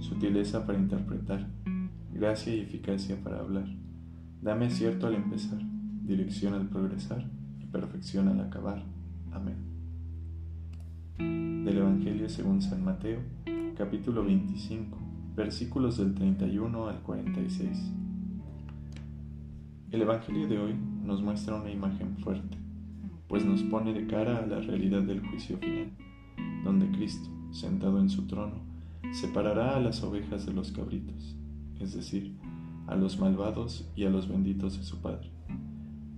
sutileza para interpretar, gracia y eficacia para hablar. Dame acierto al empezar, dirección al progresar y perfección al acabar. Amén. Del Evangelio según San Mateo, capítulo 25, versículos del 31 al 46. El Evangelio de hoy nos muestra una imagen fuerte, pues nos pone de cara a la realidad del juicio final, donde Cristo, sentado en su trono, separará a las ovejas de los cabritos, es decir, a los malvados y a los benditos de su Padre.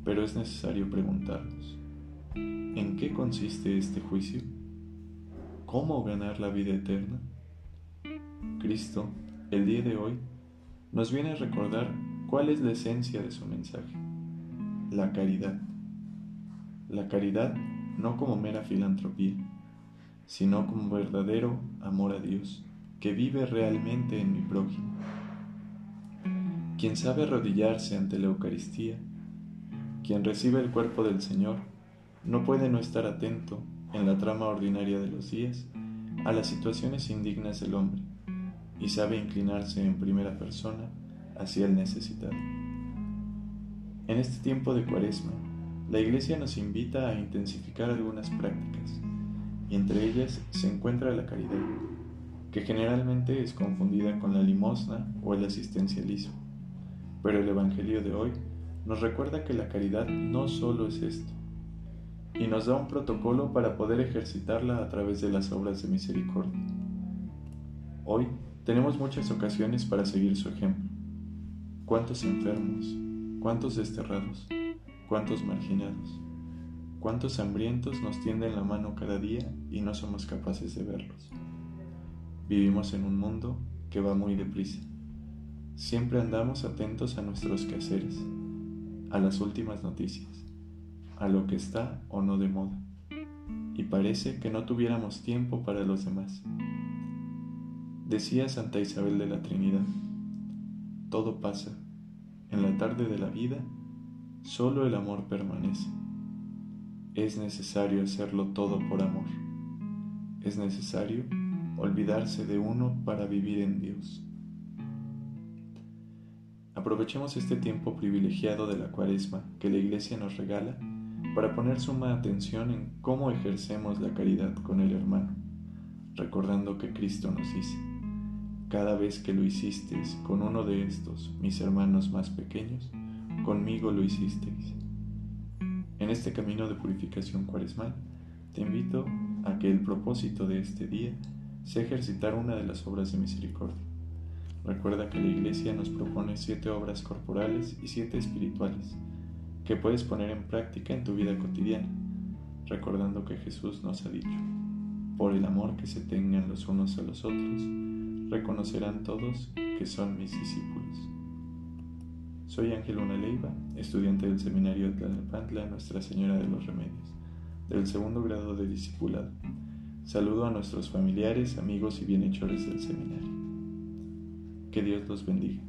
Pero es necesario preguntarnos, ¿en qué consiste este juicio? ¿Cómo ganar la vida eterna? Cristo, el día de hoy, nos viene a recordar ¿Cuál es la esencia de su mensaje? La caridad. La caridad no como mera filantropía, sino como verdadero amor a Dios, que vive realmente en mi prójimo. Quien sabe arrodillarse ante la Eucaristía, quien recibe el cuerpo del Señor, no puede no estar atento en la trama ordinaria de los días a las situaciones indignas del hombre y sabe inclinarse en primera persona hacia el necesitado. En este tiempo de cuaresma, la Iglesia nos invita a intensificar algunas prácticas, y entre ellas se encuentra la caridad, que generalmente es confundida con la limosna o el asistencialismo. Pero el Evangelio de hoy nos recuerda que la caridad no solo es esto, y nos da un protocolo para poder ejercitarla a través de las obras de misericordia. Hoy tenemos muchas ocasiones para seguir su ejemplo cuántos enfermos, cuántos desterrados, cuántos marginados, cuántos hambrientos nos tienden la mano cada día y no somos capaces de verlos. Vivimos en un mundo que va muy deprisa. Siempre andamos atentos a nuestros quehaceres, a las últimas noticias, a lo que está o no de moda, y parece que no tuviéramos tiempo para los demás. Decía Santa Isabel de la Trinidad, todo pasa, en la tarde de la vida, solo el amor permanece. Es necesario hacerlo todo por amor. Es necesario olvidarse de uno para vivir en Dios. Aprovechemos este tiempo privilegiado de la cuaresma que la Iglesia nos regala para poner suma atención en cómo ejercemos la caridad con el hermano, recordando que Cristo nos dice, cada vez que lo hicisteis con uno de estos, mis hermanos más pequeños, conmigo lo hicisteis. En este camino de purificación cuaresmal, te invito a que el propósito de este día sea ejercitar una de las obras de misericordia. Recuerda que la Iglesia nos propone siete obras corporales y siete espirituales que puedes poner en práctica en tu vida cotidiana, recordando que Jesús nos ha dicho, por el amor que se tengan los unos a los otros, reconocerán todos que son mis discípulos. Soy Ángel Una Leiva, estudiante del seminario de Tlalnepantla Nuestra Señora de los Remedios, del segundo grado de discipulado. Saludo a nuestros familiares, amigos y bienhechores del seminario. Que Dios los bendiga.